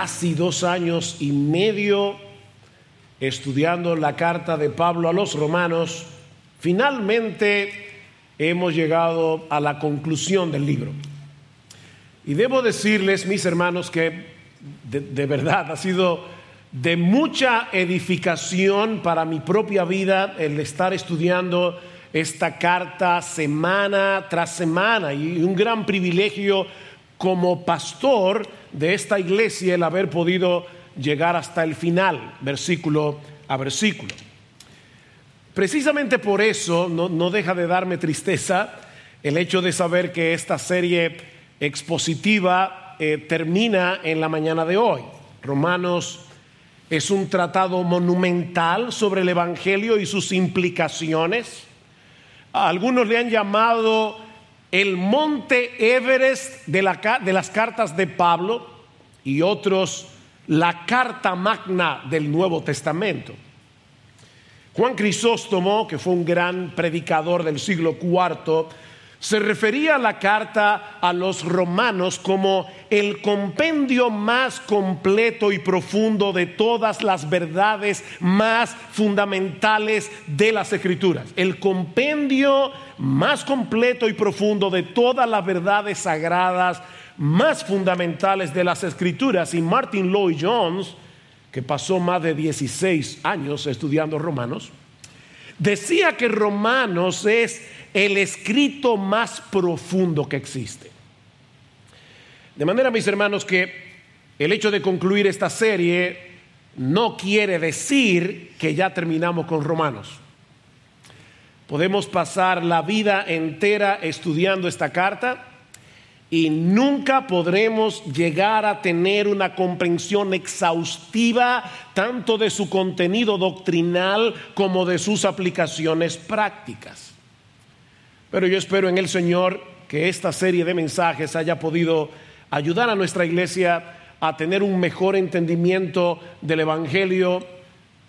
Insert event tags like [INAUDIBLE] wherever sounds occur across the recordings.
casi dos años y medio estudiando la carta de Pablo a los romanos, finalmente hemos llegado a la conclusión del libro. Y debo decirles, mis hermanos, que de, verdad ha sido de mucha edificación para mi propia vida el estar estudiando esta carta semana tras semana y un gran privilegio como pastor de esta iglesia el haber podido llegar hasta el final, versículo a versículo. Precisamente por eso no, deja de darme tristeza el hecho de saber que esta serie expositiva eh, termina en la mañana de hoy. Romanos es un tratado monumental sobre el Evangelio y sus implicaciones. algunos le han llamado el monte Everest de, las cartas de Pablo y otros la carta magna del Nuevo Testamento. Juan Crisóstomo, que fue un gran predicador del siglo IV, se refería a la carta a los romanos como el compendio más completo y profundo de todas las verdades más fundamentales de las escrituras. El compendio más completo y profundo de todas las verdades sagradas más fundamentales de las escrituras y Martin Lloyd Jones, que pasó más de 16 años estudiando Romanos, decía que Romanos es el escrito más profundo que existe. De manera, mis hermanos, que el hecho de concluir esta serie no quiere decir que ya terminamos con Romanos. Podemos pasar la vida entera estudiando esta carta y nunca podremos llegar a tener una comprensión exhaustiva tanto de su contenido doctrinal como de sus aplicaciones prácticas. Pero yo espero en el Señor que esta serie de mensajes haya podido ayudar a nuestra iglesia a tener un mejor entendimiento del Evangelio,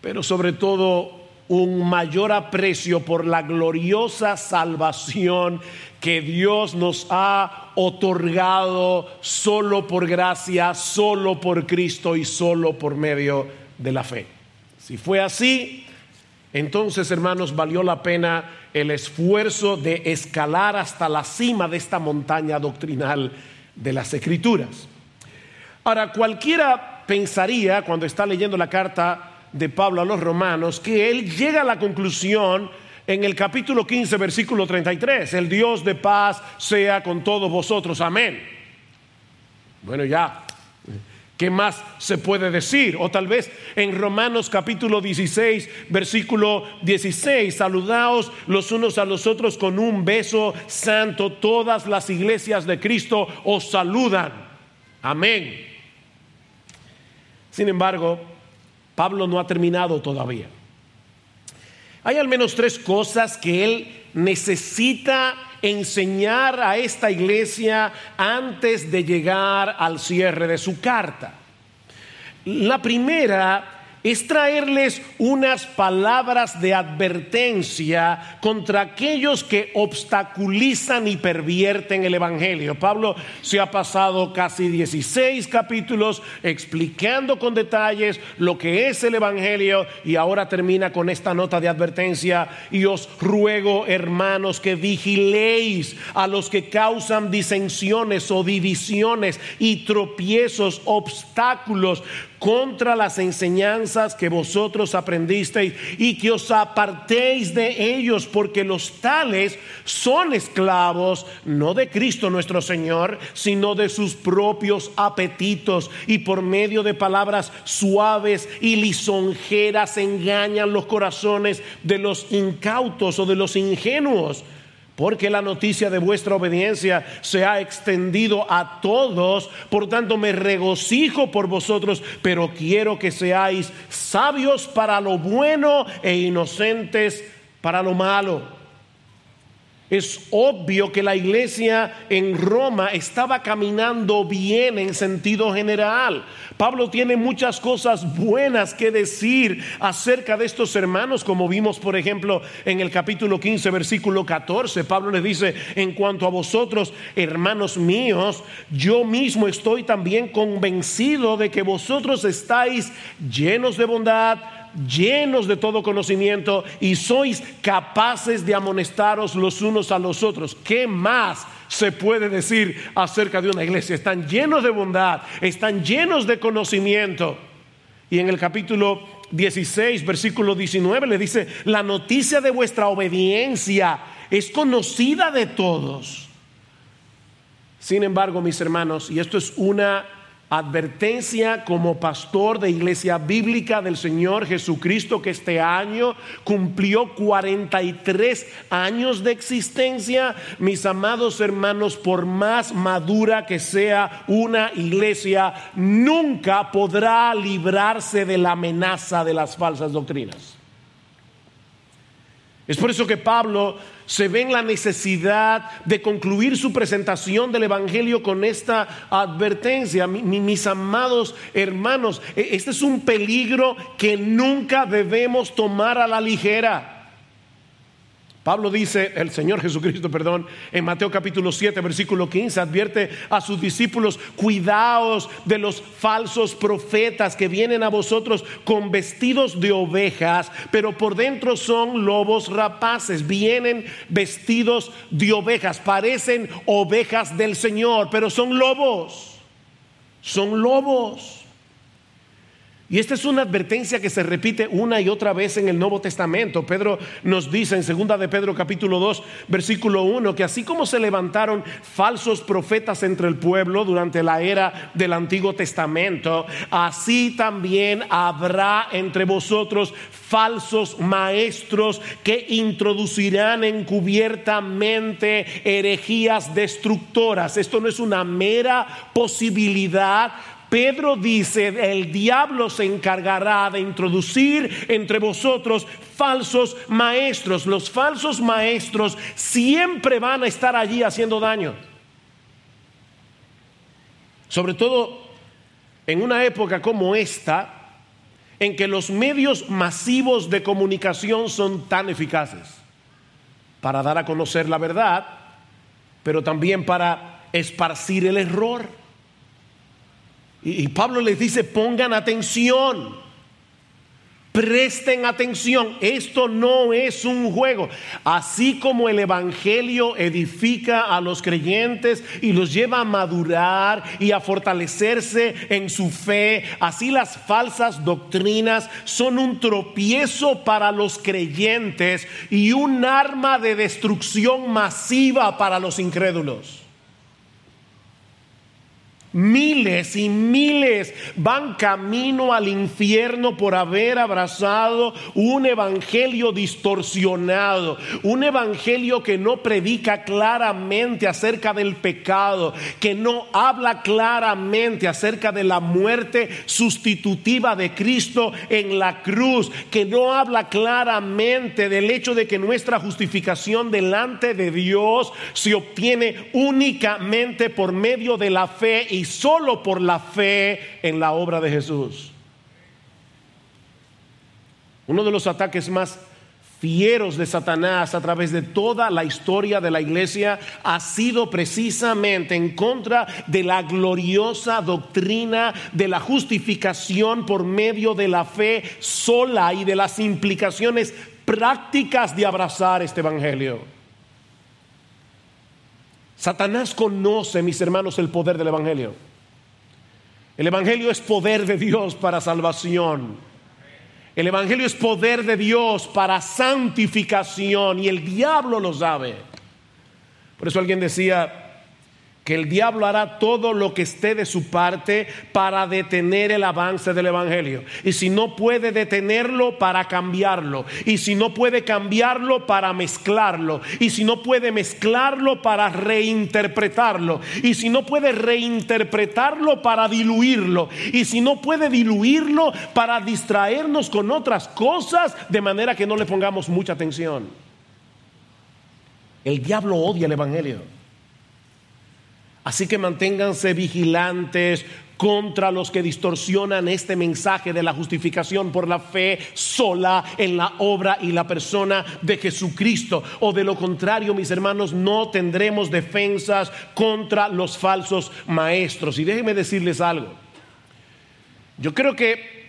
pero sobre todo un mayor aprecio por la gloriosa salvación que Dios nos ha otorgado solo por gracia, solo por Cristo y solo por medio de la fe. Si fue así, entonces hermanos valió la pena el esfuerzo de escalar hasta la cima de esta montaña doctrinal de las escrituras. Ahora, cualquiera pensaría cuando está leyendo la carta de Pablo a los romanos que él llega a la conclusión en el capítulo 15, versículo 33, el Dios de paz sea con todos vosotros, amén. Bueno, ya, ¿qué más se puede decir? O tal vez en Romanos capítulo 16, versículo 16, saludaos los unos a los otros con un beso santo, todas las iglesias de Cristo os saludan, amén. Sin embargo, Pablo no ha terminado todavía. Hay al menos tres cosas que él necesita enseñar a esta iglesia antes de llegar al cierre de su carta. La primera es traerles unas palabras de advertencia contra aquellos que obstaculizan y pervierten el Evangelio. Pablo se ha pasado casi 16 capítulos explicando con detalles lo que es el Evangelio y ahora termina con esta nota de advertencia y os ruego hermanos que vigiléis a los que causan disensiones o divisiones y tropiezos, obstáculos contra las enseñanzas que vosotros aprendisteis y que os apartéis de ellos, porque los tales son esclavos no de Cristo nuestro Señor, sino de sus propios apetitos. Y por medio de palabras suaves y lisonjeras engañan los corazones de los incautos o de los ingenuos porque la noticia de vuestra obediencia se ha extendido a todos, por tanto me regocijo por vosotros, pero quiero que seáis sabios para lo bueno e inocentes para lo malo. Es obvio que la iglesia en Roma estaba caminando bien en sentido general. Pablo tiene muchas cosas buenas que decir acerca de estos hermanos, como vimos por ejemplo en el capítulo 15, versículo 14. Pablo les dice, en cuanto a vosotros, hermanos míos, yo mismo estoy también convencido de que vosotros estáis llenos de bondad llenos de todo conocimiento y sois capaces de amonestaros los unos a los otros. ¿Qué más se puede decir acerca de una iglesia? Están llenos de bondad, están llenos de conocimiento. Y en el capítulo 16, versículo 19 le dice, la noticia de vuestra obediencia es conocida de todos. Sin embargo, mis hermanos, y esto es una advertencia como pastor de iglesia bíblica del Señor Jesucristo que este año cumplió 43 años de existencia. Mis amados hermanos, por más madura que sea una iglesia, nunca podrá librarse de la amenaza de las falsas doctrinas. Es por eso que Pablo se ve en la necesidad de concluir su presentación del Evangelio con esta advertencia. mis amados hermanos, e, este es un peligro que nunca debemos tomar a la ligera. Pablo dice, el Señor Jesucristo, perdón, en Mateo capítulo 7, versículo 15, advierte a sus discípulos, cuidaos de los falsos profetas que vienen a vosotros con vestidos de ovejas, pero por dentro son lobos rapaces, vienen vestidos de ovejas, parecen ovejas del Señor, pero son lobos, son lobos. Y esta es una advertencia que se repite una y otra vez en el Nuevo Testamento. Pedro nos dice en segunda de Pedro capítulo 2, versículo 1, que así como se levantaron falsos profetas entre el pueblo durante la era del Antiguo Testamento, así también habrá entre vosotros falsos maestros que introducirán encubiertamente herejías destructoras. Esto no es una mera posibilidad Pedro dice, el diablo se encargará de introducir entre vosotros falsos maestros. Los falsos maestros siempre van a estar allí haciendo daño. Sobre todo en una época como esta, en que los medios masivos de comunicación son tan eficaces para dar a conocer la verdad, pero también para esparcir el error. Y, Pablo les dice, pongan atención. Presten atención, esto no es un juego. Así como el Evangelio edifica a los creyentes y los lleva a madurar y a fortalecerse en su fe, así las falsas doctrinas son un tropiezo para los creyentes y un arma de destrucción masiva para los incrédulos. Miles y miles van camino al infierno por haber abrazado un evangelio distorsionado, un evangelio que no predica claramente acerca del pecado, que no habla claramente acerca de la muerte sustitutiva de Cristo en la cruz, que no habla claramente del hecho de que nuestra justificación delante de Dios se obtiene únicamente por medio de la fe y solo por la fe en la obra de Jesús. Uno de los ataques más fieros de Satanás a través de toda la historia de la iglesia ha sido precisamente en contra de la gloriosa doctrina de la justificación por medio de la fe sola y de las implicaciones prácticas de abrazar este evangelio. Satanás conoce, mis hermanos, el poder del Evangelio. El Evangelio es poder de Dios para salvación. El Evangelio es poder de Dios para santificación y el diablo lo sabe. Por eso alguien decía, que el diablo hará todo lo que esté de su parte para detener el avance del Evangelio. Y si no puede detenerlo, para cambiarlo. Y si no puede cambiarlo, para mezclarlo. Y si no puede mezclarlo, para reinterpretarlo. Y si no puede reinterpretarlo, para diluirlo. Y si no puede diluirlo, para distraernos con otras cosas, de manera que no le pongamos mucha atención. El diablo odia el Evangelio. Así que manténganse vigilantes contra los que distorsionan este mensaje de la justificación por la fe sola en la obra y la persona de Jesucristo. O de lo contrario, mis hermanos, no tendremos defensas contra los falsos maestros. Y déjenme decirles algo. Yo creo que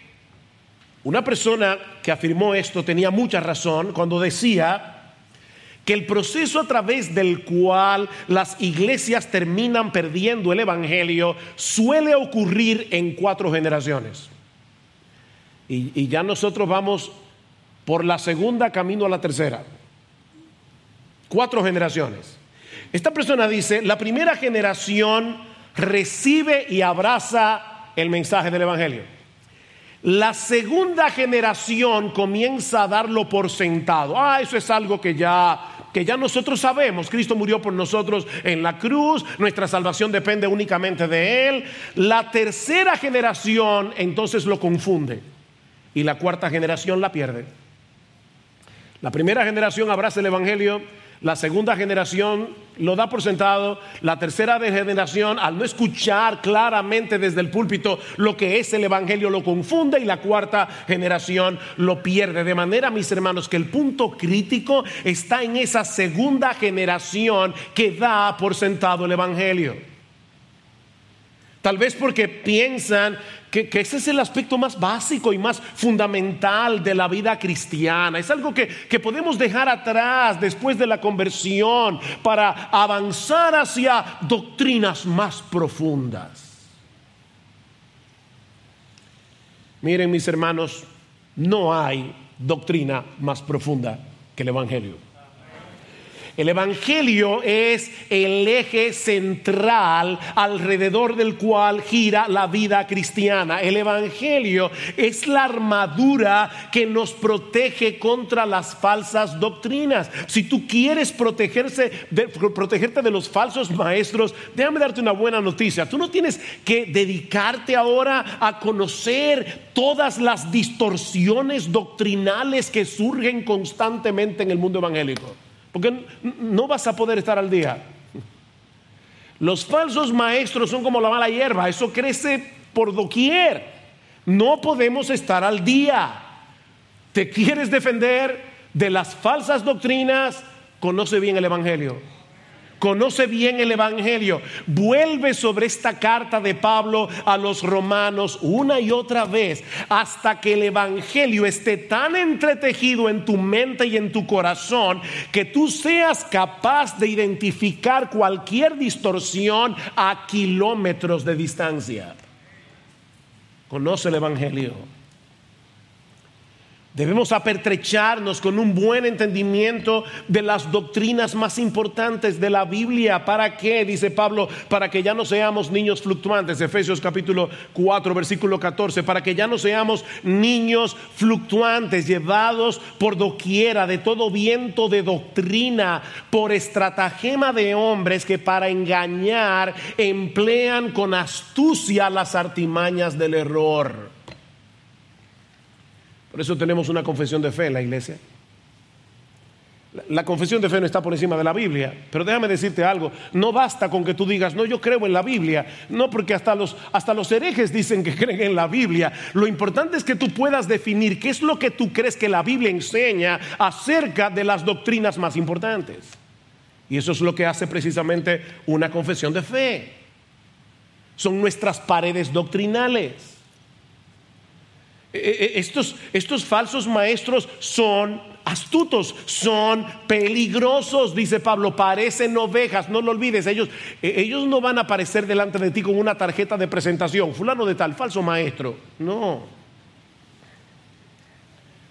una persona que afirmó esto tenía mucha razón cuando decía que el proceso a través del cual las iglesias terminan perdiendo el Evangelio suele ocurrir en cuatro generaciones. Y, ya nosotros vamos por la segunda camino a la tercera. Cuatro generaciones. Esta persona dice, la primera generación recibe y abraza el mensaje del Evangelio. La segunda generación comienza a darlo por sentado. Ah, eso es algo que ya que ya nosotros sabemos, Cristo murió por nosotros en la cruz, nuestra salvación depende únicamente de Él. La tercera generación entonces lo confunde y la cuarta generación la pierde. La primera generación abraza el Evangelio, la segunda generación lo da por sentado, la tercera generación al no escuchar claramente desde el púlpito lo que es el Evangelio lo confunde y la cuarta generación lo pierde. De manera, mis hermanos, que el punto crítico está en esa segunda generación que da por sentado el Evangelio. Tal vez porque piensan que, ese es el aspecto más básico y más fundamental de la vida cristiana. Es algo que, que podemos dejar atrás después de la conversión para avanzar hacia doctrinas más profundas. Miren mis hermanos, no hay doctrina más profunda que el Evangelio. El Evangelio es el eje central alrededor del cual gira la vida cristiana. El Evangelio es la armadura que nos protege contra las falsas doctrinas. Si tú quieres protegerse protegerte de los falsos maestros, déjame darte una buena noticia. Tú no tienes que dedicarte ahora a conocer todas las distorsiones doctrinales que surgen constantemente en el mundo evangélico. Porque no vas a poder estar al día. Los falsos maestros son como la mala hierba, eso crece por doquier. No podemos estar al día. ¿Te quieres defender de las falsas doctrinas? Conoce bien el Evangelio conoce bien el Evangelio, vuelve sobre esta carta de Pablo a los romanos una y otra vez hasta que el Evangelio esté tan entretejido en tu mente y en tu corazón que tú seas capaz de identificar cualquier distorsión a kilómetros de distancia. Conoce el Evangelio. Debemos apertrecharnos con un buen entendimiento de las doctrinas más importantes de la Biblia. ¿Para qué? Dice Pablo, para que ya no seamos niños fluctuantes. Efesios capítulo 4, versículo 14. Para que ya no seamos niños fluctuantes, llevados por doquiera de todo viento de doctrina, por estratagema de hombres que para engañar emplean con astucia las artimañas del error. Por eso tenemos una confesión de fe en la iglesia. La confesión de fe no está por encima de la Biblia, pero déjame decirte algo, no basta con que tú digas, no, yo creo en la Biblia, no porque hasta los, hasta los herejes dicen que [LAUGHS] creen en la Biblia. Lo importante es que tú puedas definir qué es lo que tú crees que la Biblia enseña acerca de las doctrinas más importantes. Y eso es lo que hace precisamente una confesión de fe. Son nuestras paredes doctrinales. Eh, eh, estos, estos falsos maestros son astutos, son peligrosos, dice Pablo, parecen ovejas, no lo olvides, ellos, eh, ellos no van a aparecer delante de ti con una tarjeta de presentación, fulano de tal, falso maestro, no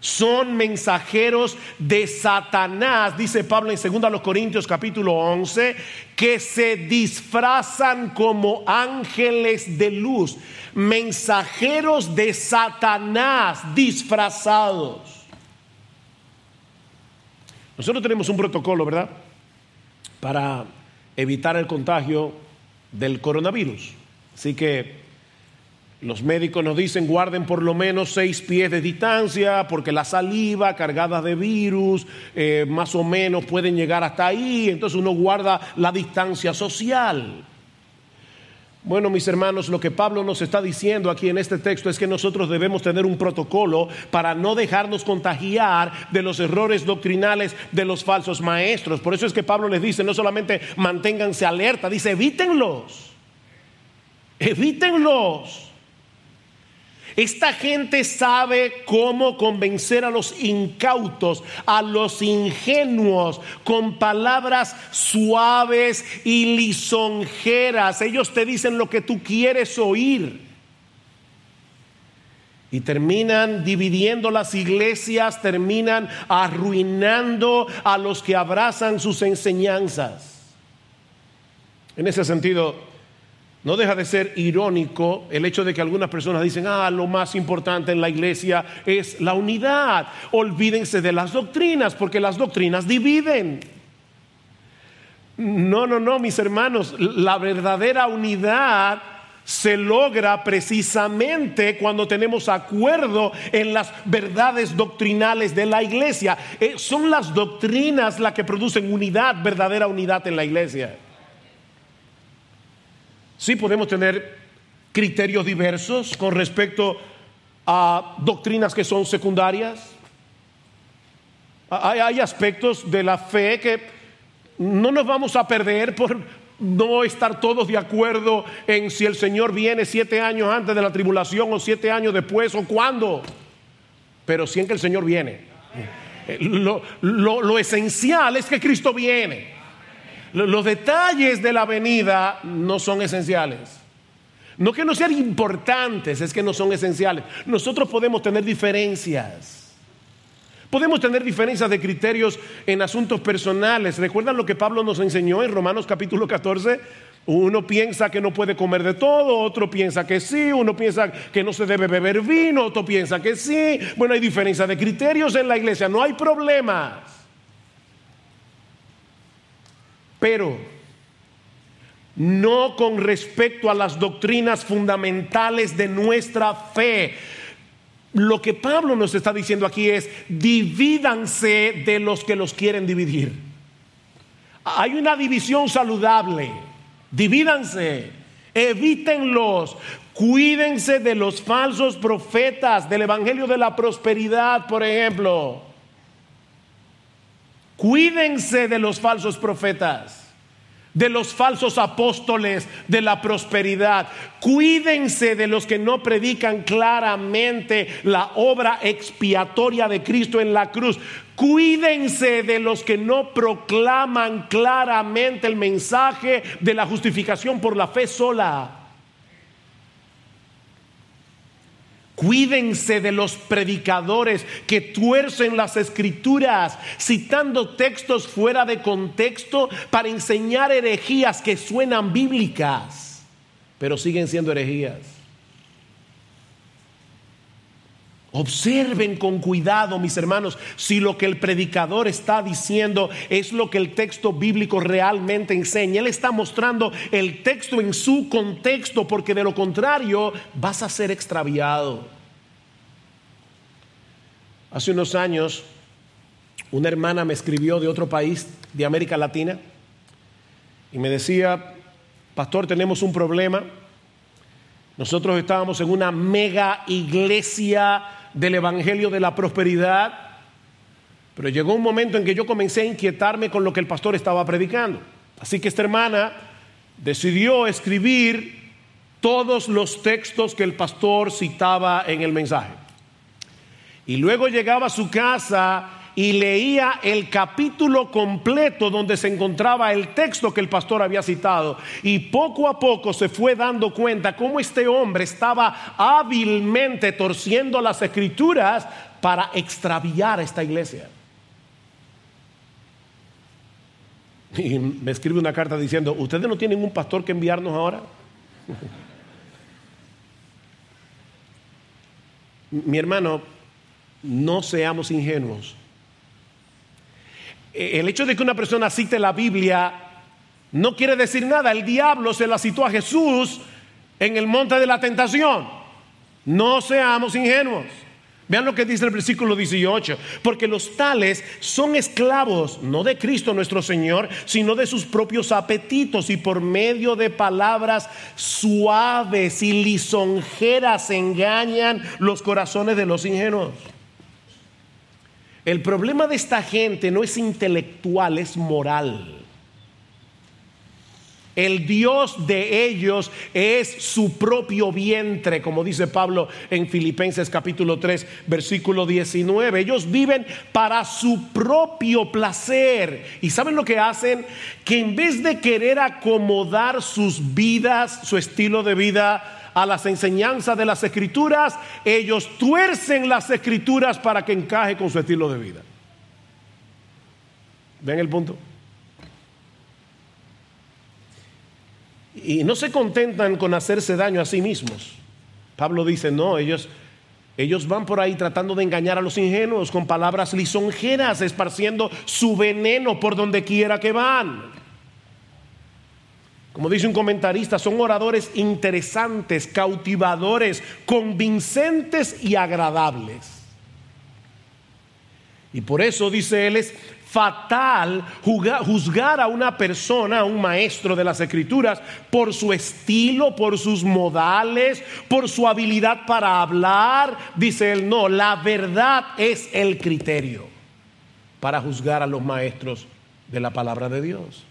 son mensajeros de Satanás, dice Pablo en 2 Corintios capítulo 11, que se disfrazan como ángeles de luz, mensajeros de Satanás disfrazados. Nosotros tenemos un protocolo, ¿verdad? Para evitar el contagio del coronavirus. Así que Los médicos nos dicen guarden por lo menos seis pies de distancia porque la saliva cargada de virus eh, más o menos pueden llegar hasta ahí, entonces uno guarda la distancia social. Bueno, mis hermanos, lo que Pablo nos está diciendo aquí en este texto es que nosotros debemos tener un protocolo para no dejarnos contagiar de los errores doctrinales de los falsos maestros. Por eso es que Pablo les dice, no solamente manténganse alerta, dice, evítenlos. Evítenlos. Esta gente sabe cómo convencer a los incautos, a los ingenuos, con palabras suaves y lisonjeras. Ellos te dicen lo que tú quieres oír. Y terminan dividiendo las iglesias, terminan arruinando a los que abrazan sus enseñanzas. En ese sentido, no deja de ser irónico el hecho de que algunas personas dicen, ah, lo más importante en la iglesia es la unidad. Olvídense de las doctrinas, porque las doctrinas dividen. No, no, no, mis hermanos, la verdadera unidad se logra precisamente cuando tenemos acuerdo en las verdades doctrinales de la iglesia. Eh, son las doctrinas las que producen unidad, verdadera unidad en la iglesia. Sí podemos tener criterios diversos con respecto a doctrinas que son secundarias. Hay, aspectos de la fe que no nos vamos a perder por no estar todos de acuerdo en si el Señor viene siete años antes de la tribulación o siete años después o cuándo. Pero sí que el Señor viene. Lo, lo esencial es que Cristo viene. Los detalles de la venida no son esenciales. No que no sean importantes, es que no son esenciales. Nosotros podemos tener diferencias. Podemos tener diferencias de criterios en asuntos personales. ¿Recuerdan lo que Pablo nos enseñó en Romanos capítulo 14? Uno piensa que no puede comer de todo, otro piensa que sí, uno piensa que no se debe beber vino, otro piensa que sí. Bueno, hay diferencias de criterios en la iglesia, no hay problemas. Pero no con respecto a las doctrinas fundamentales de nuestra fe. Lo que Pablo nos está diciendo aquí es, divídanse de los que los quieren dividir. Hay una división saludable, divídanse, evítenlos, cuídense de los falsos profetas del Evangelio de la Prosperidad, por ejemplo. Cuídense de los falsos profetas, de los falsos apóstoles de la prosperidad. Cuídense de los que no predican claramente la obra expiatoria de Cristo en la cruz. Cuídense de los que no proclaman claramente el mensaje de la justificación por la fe sola. Cuídense de los predicadores que tuercen las escrituras citando textos fuera de contexto para enseñar herejías que suenan bíblicas, pero siguen siendo herejías. Observen con cuidado, mis hermanos, si lo que el predicador está diciendo es lo que el texto bíblico realmente enseña. Él está mostrando el texto en su contexto, porque de lo contrario vas a ser extraviado. Hace unos años, una hermana me escribió de otro país de América Latina y me decía, pastor, tenemos un problema. Nosotros estábamos en una mega iglesia del Evangelio de la Prosperidad, pero llegó un momento en que yo comencé a inquietarme con lo que el pastor estaba predicando. Así que esta hermana decidió escribir todos los textos que el pastor citaba en el mensaje. Y luego llegaba a su casa y leía el capítulo completo donde se encontraba el texto que el pastor había citado. Y poco a poco se fue dando cuenta cómo este hombre estaba hábilmente torciendo las escrituras para extraviar a esta iglesia. Y me escribe una carta diciendo, ¿ustedes no tienen un pastor que enviarnos ahora? [LAUGHS] Mi hermano, no seamos ingenuos. E, el hecho de que una persona cite la Biblia no quiere decir nada. El diablo se la citó a Jesús en el monte de la tentación. No seamos ingenuos. Vean lo que dice el versículo 18, porque los tales son esclavos, no de Cristo nuestro Señor, sino de sus propios apetitos y por medio de palabras suaves y lisonjeras engañan los corazones de los ingenuos. El problema de esta gente no es intelectual, es moral. El Dios de ellos es su propio vientre, como dice Pablo en Filipenses capítulo 3, versículo 19. Ellos viven para su propio placer. ¿Y saben lo que hacen? Que en vez de querer acomodar sus vidas, su estilo de vida, a las enseñanzas de las escrituras, ellos tuercen las escrituras para que encaje con su estilo de vida. ¿Ven el punto? Y no se contentan con hacerse daño a sí mismos. Pablo dice, no, ellos, ellos van por ahí tratando de engañar a los ingenuos con palabras lisonjeras, esparciendo su veneno por donde quiera que van. Como dice un comentarista, son oradores interesantes, cautivadores, convincentes y agradables. Y por eso dice él es fatal juzgar a una persona, a un maestro de las escrituras, por su estilo, por sus modales, por su habilidad para hablar. Dice él, no, la verdad es el criterio para juzgar a los maestros de la palabra de Dios.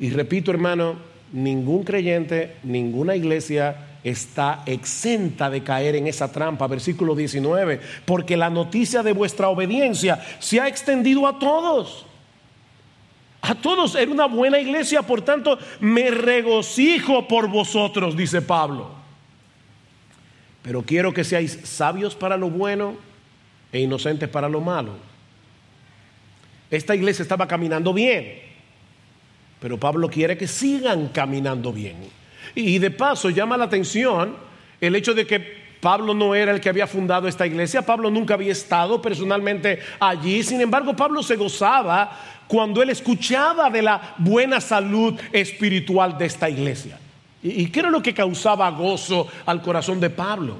Y repito, hermano, ningún creyente, ninguna iglesia está exenta de caer en esa trampa. Versículo 19, porque la noticia de vuestra obediencia se ha extendido a todos. A todos era una buena iglesia, por tanto me regocijo por vosotros, dice Pablo. Pero quiero que seáis sabios para lo bueno e inocentes para lo malo. Esta iglesia estaba caminando bien, pero Pablo quiere que sigan caminando bien. Y de paso llama la atención el hecho de que Pablo no era el que había fundado esta iglesia, Pablo nunca había estado personalmente allí, sin embargo Pablo se gozaba cuando él escuchaba de la buena salud espiritual de esta iglesia. ¿Y, qué era lo que causaba gozo al corazón de Pablo?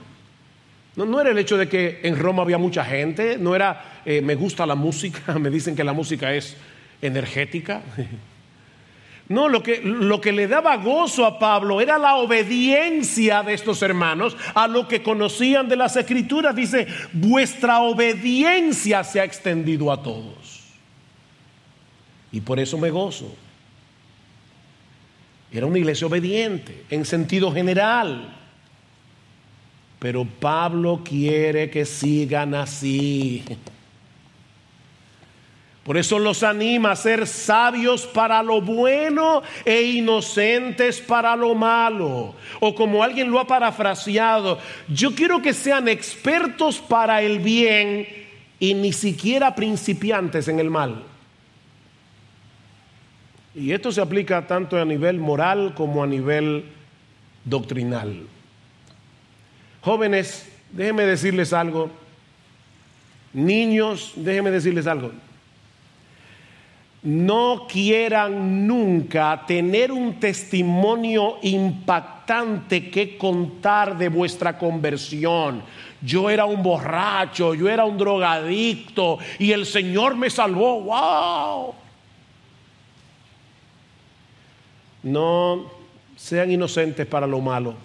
No, no, era el hecho de que en Roma había mucha gente, no era eh, me gusta la música, [LAUGHS] me dicen que la música es energética. [LAUGHS] No, lo que, lo que le daba gozo a Pablo era la obediencia de estos hermanos a lo que conocían de las escrituras. Dice, vuestra obediencia se ha extendido a todos. Y por eso me gozo. Era una iglesia obediente en sentido general. Pero Pablo quiere que sigan así. Por eso los anima a ser sabios para lo bueno e inocentes para lo malo. O como alguien lo ha parafraseado, yo quiero que sean expertos para el bien y ni siquiera principiantes en el mal. Y esto se aplica tanto a nivel moral como a nivel doctrinal. Jóvenes, déjenme decirles algo. Niños, déjenme decirles algo no quieran nunca tener un testimonio impactante que contar de vuestra conversión. Yo era un borracho, yo era un drogadicto y el Señor me salvó. ¡Wow! No sean inocentes para lo malo.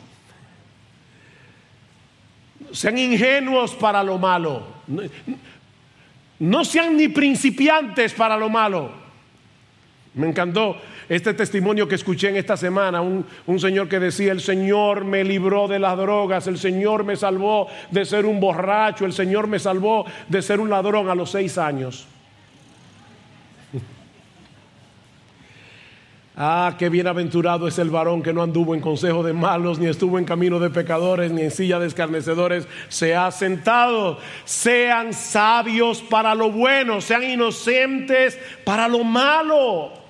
Sean ingenuos para lo malo. No sean ni principiantes para lo malo. Me encantó este testimonio que escuché en esta semana, un, señor que decía, el Señor me libró de las drogas, el Señor me salvó de ser un borracho, el Señor me salvó de ser un ladrón a los seis años. [LAUGHS] Ah, qué bienaventurado es el varón que no anduvo en consejo de malos, ni estuvo en camino de pecadores, ni en silla de escarnecedores, se ha sentado. Sean sabios para lo bueno, sean inocentes para lo malo.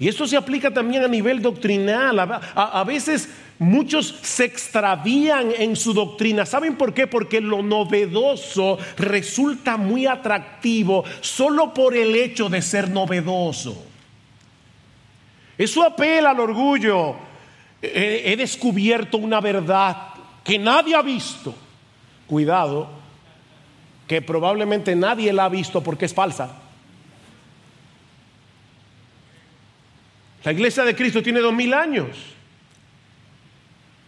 Y esto se aplica también a nivel doctrinal. A, veces muchos se extravían en su doctrina. ¿Saben por qué? Porque lo novedoso resulta muy atractivo solo por el hecho de ser novedoso. Eso apela al orgullo. he, descubierto una verdad que nadie ha visto. Cuidado, que probablemente nadie la ha visto porque es falsa. La iglesia de Cristo tiene dos mil años.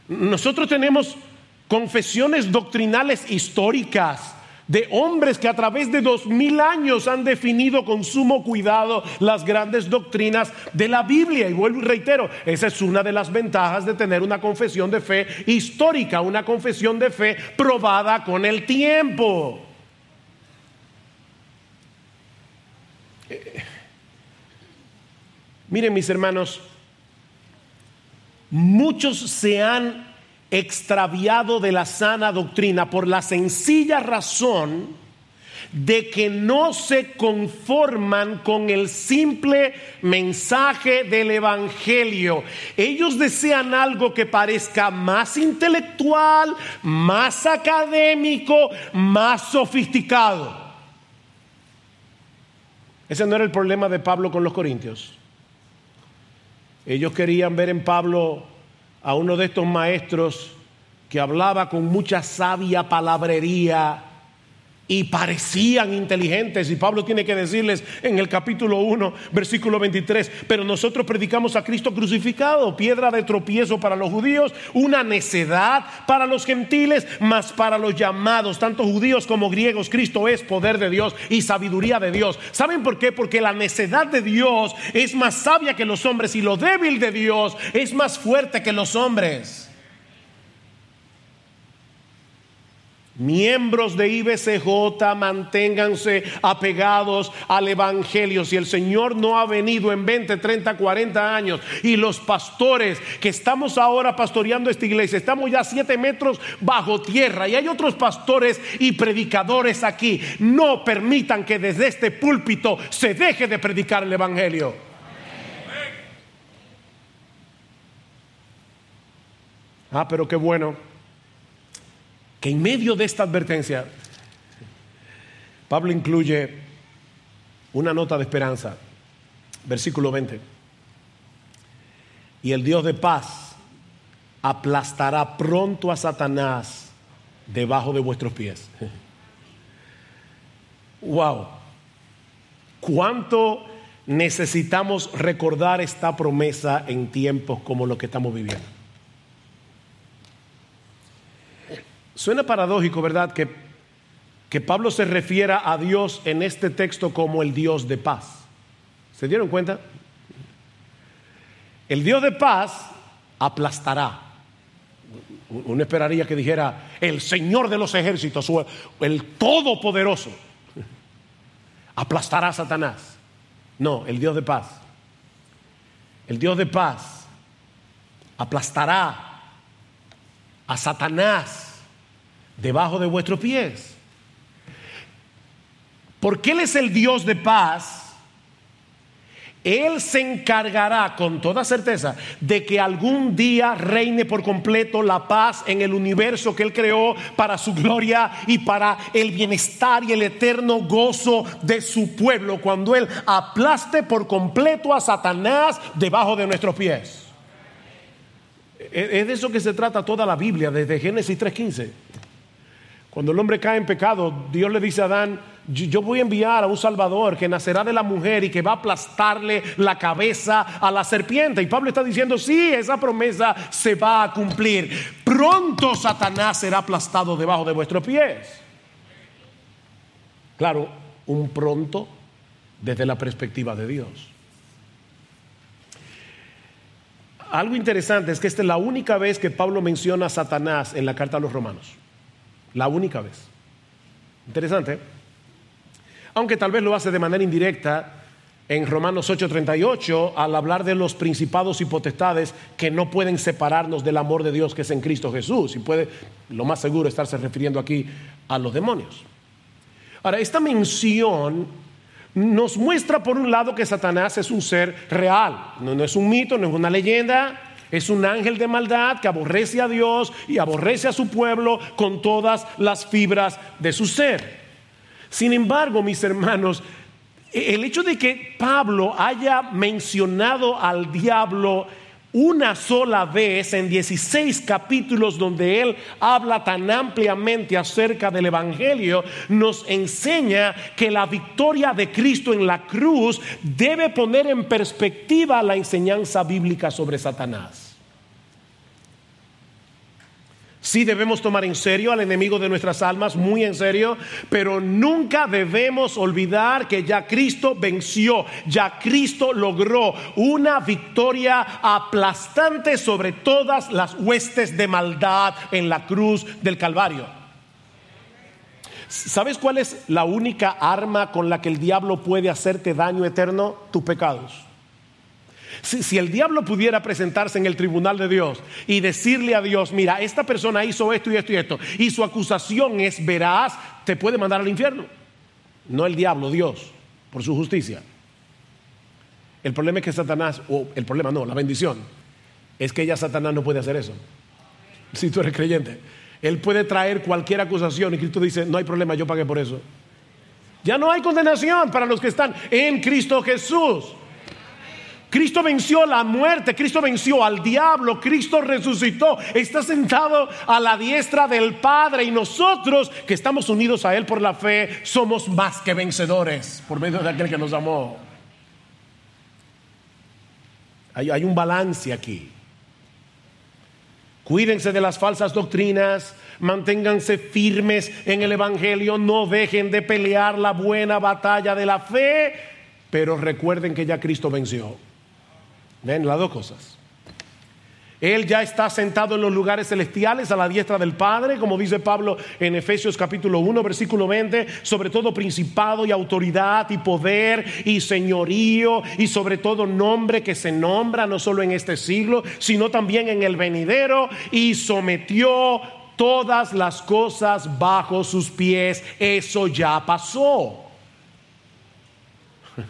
Nosotros tenemos confesiones doctrinales históricas de hombres que a través de dos mil años han definido con sumo cuidado las grandes doctrinas de la Biblia. Y vuelvo y reitero, esa es una de las ventajas de tener una confesión de fe histórica, una confesión de fe probada con el tiempo. Miren mis hermanos, muchos se han extraviado de la sana doctrina por la sencilla razón de que no se conforman con el simple mensaje del Evangelio. Ellos desean algo que parezca más intelectual, más académico, más sofisticado. Ese no era el problema de Pablo con los corintios. Ellos querían ver en Pablo a uno de estos maestros que hablaba con mucha sabia palabrería y parecían inteligentes. Y Pablo tiene que decirles en el capítulo 1, versículo 23, pero nosotros predicamos a Cristo crucificado, piedra de tropiezo para los judíos, una necedad para los gentiles, mas para los llamados, tanto judíos como griegos, Cristo es poder de Dios y sabiduría de Dios. ¿Saben por qué? Porque la necedad de Dios es más sabia que los hombres y lo débil de Dios es más fuerte que los hombres. Miembros de IBCJ, manténganse apegados al Evangelio. Si el Señor no ha venido en 20, 30, 40 años y los pastores que estamos ahora pastoreando esta iglesia, estamos ya siete metros bajo tierra y hay otros pastores y predicadores aquí, no permitan que desde este púlpito se deje de predicar el Evangelio. Ah, pero qué bueno que en medio de esta advertencia, Pablo incluye una nota de esperanza, versículo 20. Y el Dios de paz aplastará pronto a Satanás debajo de vuestros pies. [LAUGHS] Wow. ¿Cuánto necesitamos recordar esta promesa en tiempos como los que estamos viviendo? Suena paradójico, ¿verdad? Que, que Pablo se refiera a Dios en este texto como el Dios de paz. ¿Se dieron cuenta? El Dios de paz aplastará. Uno esperaría que dijera el Señor de los ejércitos o el Todopoderoso. Aplastará a Satanás. No, el Dios de paz. El Dios de paz aplastará a Satanás debajo de vuestros pies. Porque Él es el Dios de paz, Él se encargará con toda certeza de que algún día reine por completo la paz en el universo que Él creó para su gloria y para el bienestar y el eterno gozo de su pueblo, cuando Él aplaste por completo a Satanás debajo de nuestros pies. Es de eso que se trata toda la Biblia, desde Génesis 3.15. Cuando el hombre cae en pecado, Dios le dice a Adán, yo voy a enviar a un Salvador que nacerá de la mujer y que va a aplastarle la cabeza a la serpiente. Y Pablo está diciendo, sí, esa promesa se va a cumplir. Pronto Satanás será aplastado debajo de vuestros pies. Claro, un pronto desde la perspectiva de Dios. Algo interesante es que esta es la única vez que Pablo menciona a Satanás en la carta a los romanos. La única vez. Interesante. Aunque tal vez lo hace de manera indirecta en Romanos 8:38 al hablar de los principados y potestades que no pueden separarnos del amor de Dios que es en Cristo Jesús. Y puede, lo más seguro, estarse refiriendo aquí a los demonios. Ahora, esta mención nos muestra por un lado que Satanás es un ser real, no, no es un mito, no es una leyenda, es un ángel de maldad que aborrece a Dios y aborrece a su pueblo con todas las fibras de su ser. Sin embargo, mis hermanos, el hecho de que Pablo haya mencionado al diablo una sola vez en 16 capítulos donde él habla tan ampliamente acerca del Evangelio, nos enseña que la victoria de Cristo en la cruz debe poner en perspectiva la enseñanza bíblica sobre Satanás. Sí debemos tomar en serio al enemigo de nuestras almas, muy en serio, pero nunca debemos olvidar que ya Cristo venció, ya Cristo logró una victoria aplastante sobre todas las huestes de maldad en la cruz del Calvario. ¿Sabes cuál es la única arma con la que el diablo puede hacerte daño eterno? Tus pecados. Si, el diablo pudiera presentarse en el tribunal de Dios y decirle a Dios, mira, esta persona hizo esto y esto y esto, y su acusación es veraz, te puede mandar al infierno. No el diablo, Dios, por su justicia. El problema es que Satanás, o el problema no, la bendición, es que ya Satanás no puede hacer eso. Si tú eres creyente, él puede traer cualquier acusación y Cristo dice, no hay problema, yo pagué por eso. Ya no hay condenación para los que están en Cristo Jesús. Cristo venció la muerte, Cristo venció al diablo, Cristo resucitó, está sentado a la diestra del Padre y nosotros que estamos unidos a Él por la fe somos más que vencedores por medio de aquel que nos amó. Hay, un balance aquí. Cuídense de las falsas doctrinas, manténganse firmes en el Evangelio, no dejen de pelear la buena batalla de la fe, pero recuerden que ya Cristo venció. Ven, las dos cosas. Él ya está sentado en los lugares celestiales a la diestra del Padre, como dice Pablo en Efesios capítulo 1, versículo 20, sobre todo principado y autoridad y poder y señorío y sobre todo nombre que se nombra no solo en este siglo, sino también en el venidero y sometió todas las cosas bajo sus pies. Eso ya pasó. [LAUGHS]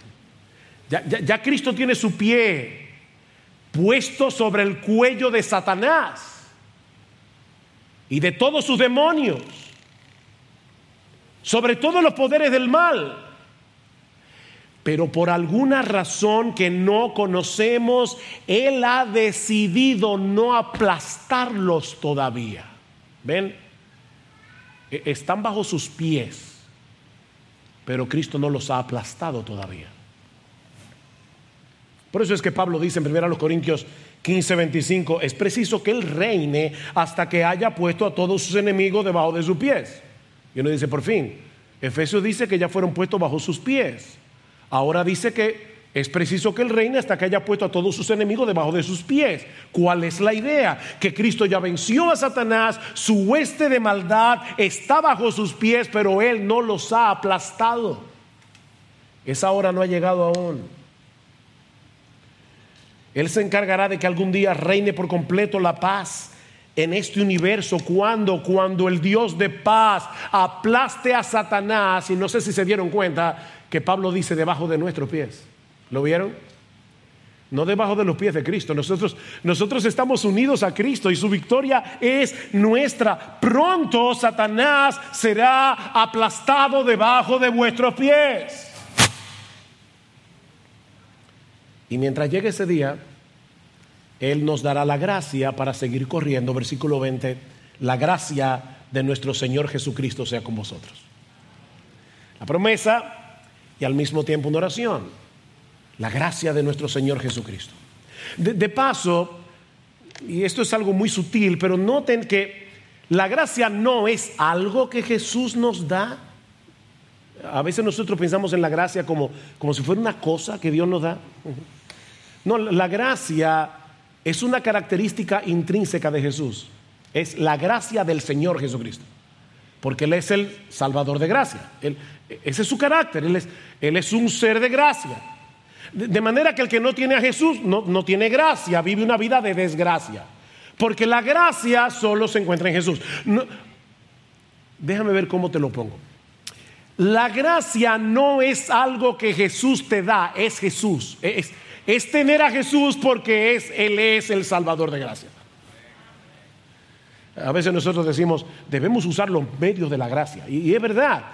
Ya, ya Cristo tiene su pie puesto sobre el cuello de Satanás y de todos sus demonios, sobre todos los poderes del mal. Pero por alguna razón que no conocemos, Él ha decidido no aplastarlos todavía. ¿Ven? E-, están bajo sus pies, pero Cristo no los ha aplastado todavía. Por eso es que Pablo dice en 1 Corintios 15, 25, es preciso que Él reine hasta que haya puesto a todos sus enemigos debajo de sus pies. Y uno dice, por fin, Efesios dice que ya fueron puestos bajo sus pies. Ahora dice que es preciso que Él reine hasta que haya puesto a todos sus enemigos debajo de sus pies. ¿Cuál es la idea? Que Cristo ya venció a Satanás, su hueste de maldad está bajo sus pies, pero Él no los ha aplastado. Esa hora no ha llegado aún. Él se encargará de que algún día reine por completo la paz en este universo. Cuando, cuando el Dios de paz aplaste a Satanás, y no sé si se dieron cuenta que Pablo dice debajo de nuestros pies. ¿Lo vieron? No debajo de los pies de Cristo. Nosotros, nosotros estamos unidos a Cristo y su victoria es nuestra. Pronto Satanás será aplastado debajo de vuestros pies. Y mientras llegue ese día, Él nos dará la gracia para seguir corriendo. Versículo 20, la gracia de nuestro Señor Jesucristo sea con vosotros. La promesa y al mismo tiempo una oración. La gracia de nuestro Señor Jesucristo. De, paso, y esto es algo muy sutil, pero noten que la gracia no es algo que Jesús nos da. A veces nosotros pensamos en la gracia como, como si fuera una cosa que Dios nos da. No, la gracia es una característica intrínseca de Jesús. Es la gracia del Señor Jesucristo. Porque Él es el Salvador de gracia. ese es su carácter. Él es, un ser de gracia. De, manera que el que no tiene a Jesús no, no tiene gracia, vive una vida de desgracia. Porque la gracia solo se encuentra en Jesús. déjame ver cómo te lo pongo. La gracia no es algo que Jesús te da, es Jesús. Es, es tener a Jesús porque es, Él es el Salvador de gracia. A veces nosotros decimos, debemos usar los medios de la gracia. Y, es verdad.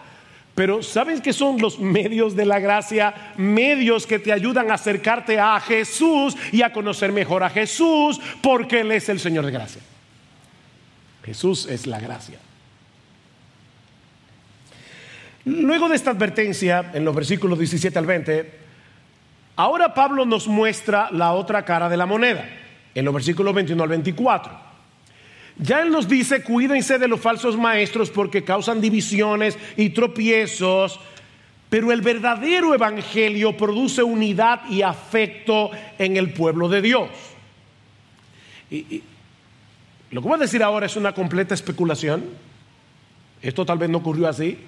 Pero ¿sabes qué son los medios de la gracia? Medios que te ayudan a acercarte a Jesús y a conocer mejor a Jesús porque Él es el Señor de gracia. Jesús es la gracia. Luego de esta advertencia, en los versículos 17 al 20, ahora Pablo nos muestra la otra cara de la moneda, en los versículos 21 al 24. Ya Él nos dice, cuídense de los falsos maestros porque causan divisiones y tropiezos, pero el verdadero evangelio produce unidad y afecto en el pueblo de Dios. Y, lo que voy a decir ahora es una completa especulación. Esto tal vez no ocurrió así.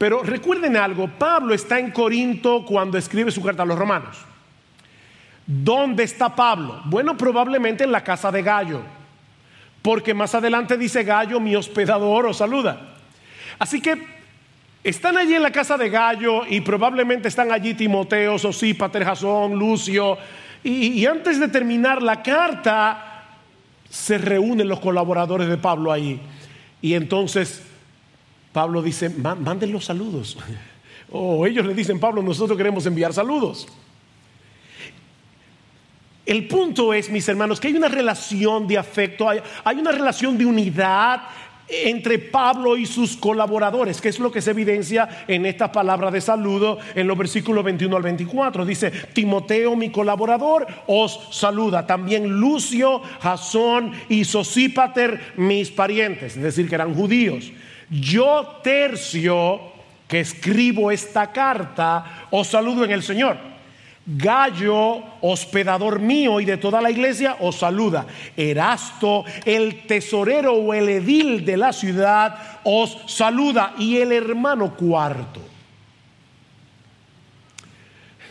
Pero recuerden algo, Pablo está en Corinto cuando escribe su carta a los romanos. ¿Dónde está Pablo? Bueno, probablemente en la casa de Gallo porque más adelante dice Gallo, mi hospedador os saluda. Así que están allí en la casa de Gallo y probablemente están allí Timoteo, Sosípater, Jasón, Lucio. Y, antes de terminar la carta, se reúnen los colaboradores de Pablo allí. Y entonces Pablo dice, manden los saludos. [LAUGHS] O ellos le dicen, Pablo, nosotros queremos enviar saludos. El punto es, mis hermanos, que hay una relación de afecto, hay, una relación de unidad entre Pablo y sus colaboradores, que es lo que se evidencia en esta palabra de saludo en los versículos 21 al 24. Dice, Timoteo, mi colaborador, os saluda. También Lucio, Jasón y Sosípater, mis parientes, es decir, que eran judíos. Yo, tercio, que escribo esta carta, os saludo en el Señor. Gallo, hospedador mío y de toda la iglesia, os saluda. Erasto, el tesorero o el edil de la ciudad, os saluda. Y el hermano cuarto.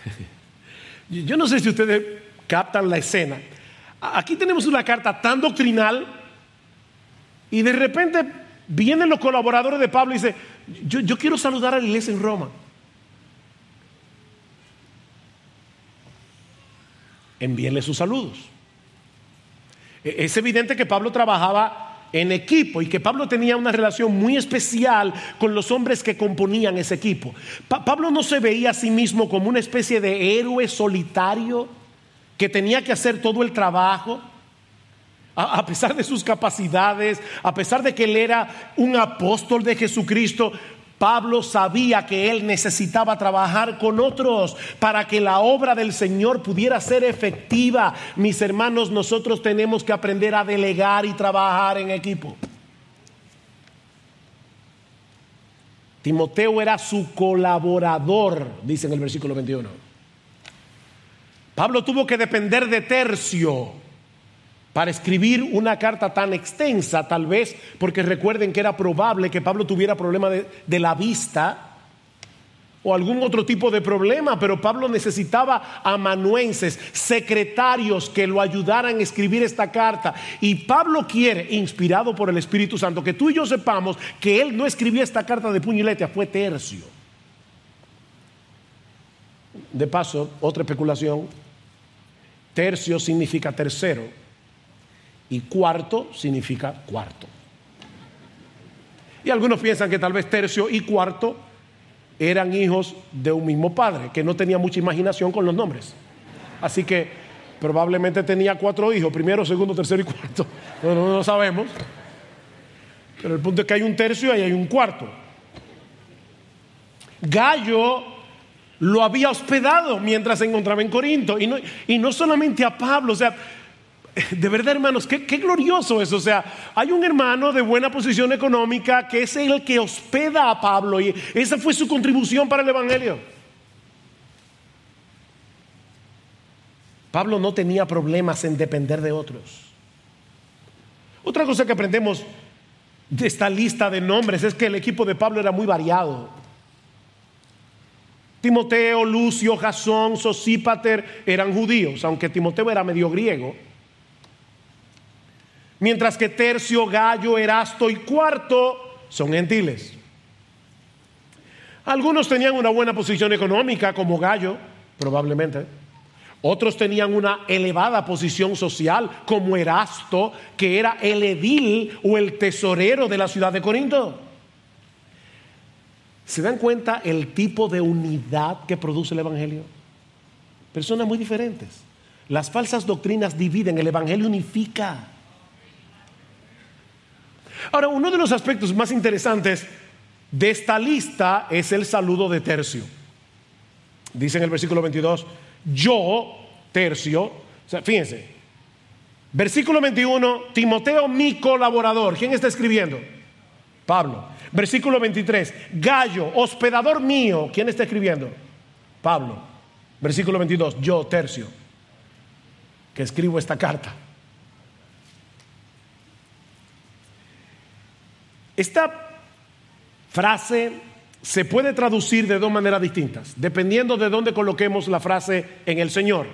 [LAUGHS] Yo no sé si ustedes captan la escena. Aquí tenemos una carta tan doctrinal y de repente vienen los colaboradores de Pablo y dicen, yo, yo quiero saludar a la iglesia en Roma. envíenle sus saludos. E-, es evidente que Pablo trabajaba en equipo y que Pablo tenía una relación muy especial con los hombres que componían ese equipo. Pablo no se veía a sí mismo como una especie de héroe solitario que tenía que hacer todo el trabajo. A pesar de sus capacidades, a pesar de que él era un apóstol de Jesucristo, Pablo sabía que él necesitaba trabajar con otros para que la obra del Señor pudiera ser efectiva. Mis hermanos, nosotros tenemos que aprender a delegar y trabajar en equipo. Timoteo era su colaborador, dice en el versículo 21. Pablo tuvo que depender de Tercio para escribir una carta tan extensa, tal vez porque recuerden que era probable que Pablo tuviera problema de, la vista o algún otro tipo de problema, pero Pablo necesitaba amanuenses, secretarios que lo ayudaran a escribir esta carta. Y Pablo quiere, inspirado por el Espíritu Santo, que tú y yo sepamos que él no escribió esta carta de puño fue tercio. De paso, otra especulación, tercio significa tercero y cuarto significa cuarto. Y algunos piensan que tal vez tercio y cuarto eran hijos de un mismo padre, que no tenía mucha imaginación con los nombres. Así que probablemente tenía cuatro hijos, primero, segundo, tercero y cuarto. [LAUGHS] No, no, no sabemos. Pero el punto es que hay un tercio y hay un cuarto. Gallo lo había hospedado mientras se encontraba en Corinto. Y no, y no solamente a Pablo, o sea, de verdad, hermanos, qué, glorioso es. O sea, hay un hermano de buena posición económica que es el que hospeda a Pablo y esa fue su contribución para el Evangelio. Pablo no tenía problemas en depender de otros. Otra cosa que aprendemos de esta lista de nombres es que el equipo de Pablo era muy variado. Timoteo, Lucio, Jasón, Sosípater eran judíos, aunque Timoteo era medio griego mientras que tercio, gallo, erasto y cuarto son gentiles. Algunos tenían una buena posición económica como gallo, probablemente. Otros tenían una elevada posición social como Erasto, que era el edil o el tesorero de la ciudad de Corinto. ¿Se dan cuenta el tipo de unidad que produce el Evangelio? Personas muy diferentes. Las falsas doctrinas dividen, el Evangelio unifica. Ahora, uno de los aspectos más interesantes de esta lista es el saludo de tercio. Dice en el versículo 22, yo, tercio, o sea, fíjense, versículo 21, Timoteo, mi colaborador. ¿Quién está escribiendo? Pablo. Versículo 23, Gallo, hospedador mío. ¿Quién está escribiendo? Pablo. Versículo 22, yo, tercio, que escribo esta carta. Esta frase se puede traducir de dos maneras distintas, dependiendo de dónde coloquemos la frase en el Señor.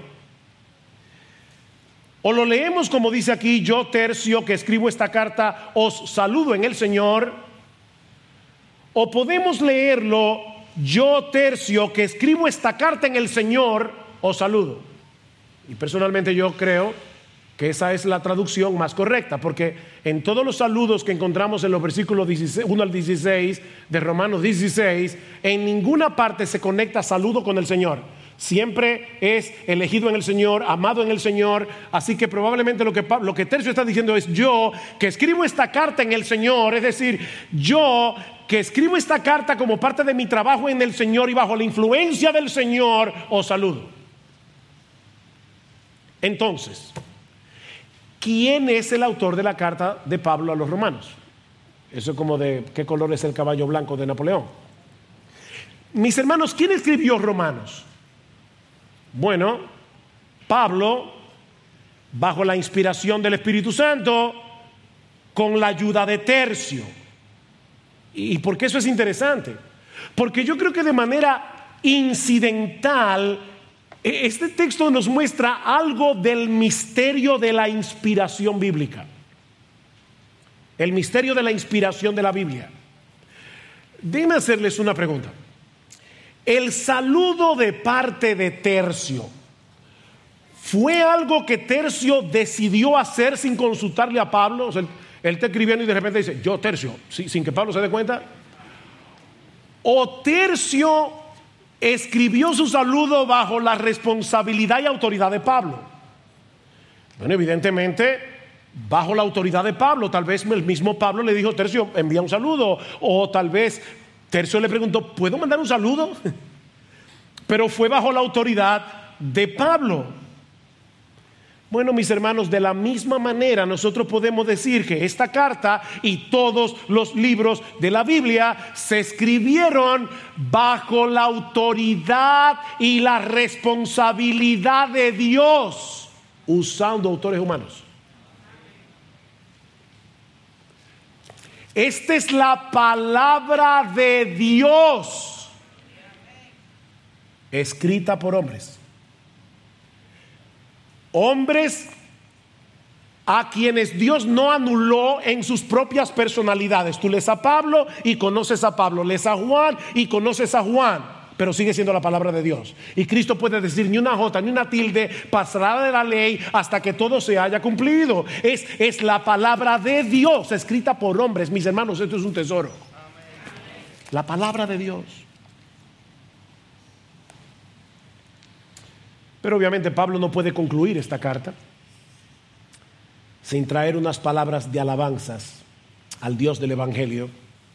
O lo leemos como dice aquí, yo tercio que escribo esta carta, os saludo en el Señor. O podemos leerlo, yo tercio que escribo esta carta en el Señor, os saludo. Y personalmente yo creo que esa es la traducción más correcta, porque en todos los saludos que encontramos en los versículos 1 al 16 de Romanos 16, en ninguna parte se conecta saludo con el Señor. Siempre es elegido en el Señor, amado en el Señor. Así que probablemente lo que, lo que Tercio está diciendo es yo que escribo esta carta en el Señor, es decir, yo que escribo esta carta como parte de mi trabajo en el Señor y bajo la influencia del Señor, os saludo. Entonces, ¿Quién es el autor de la carta de Pablo a los romanos? Eso es como de qué color es el caballo blanco de Napoleón. Mis hermanos, ¿quién escribió Romanos? Bueno, Pablo, bajo la inspiración del Espíritu Santo, con la ayuda de Tercio. ¿Y por qué eso es interesante? Porque yo creo que de manera incidental este texto nos muestra algo del misterio de la inspiración bíblica. El misterio de la inspiración de la Biblia. Déjenme hacerles una pregunta. El saludo de parte de Tercio fue algo que Tercio decidió hacer sin consultarle a Pablo. él, está escribiendo y de repente dice, yo Tercio, sin que Pablo se dé cuenta. O Tercio escribió su saludo bajo la responsabilidad y autoridad de Pablo. Bueno, evidentemente, bajo la autoridad de Pablo, tal vez el mismo Pablo le dijo, Tercio, envía un saludo, o tal vez Tercio le preguntó, ¿puedo mandar un saludo? [LAUGHS] Pero fue bajo la autoridad de Pablo. Bueno, mis hermanos, de la misma manera nosotros podemos decir que esta carta y todos los libros de la Biblia se escribieron bajo la autoridad y la responsabilidad de Dios, usando autores humanos. Esta es la palabra de Dios, escrita por hombres hombres a quienes Dios no anuló en sus propias personalidades. Tú lees a Pablo y conoces a Pablo, lees a Juan y conoces a Juan, pero sigue siendo la palabra de Dios. Y Cristo puede decir ni una jota ni una tilde pasará de la ley hasta que todo se haya cumplido. Es, es la palabra de Dios escrita por hombres. Mis hermanos, esto es un tesoro. La palabra de Dios. Pero obviamente Pablo no puede concluir esta carta sin traer unas palabras de alabanzas al Dios del Evangelio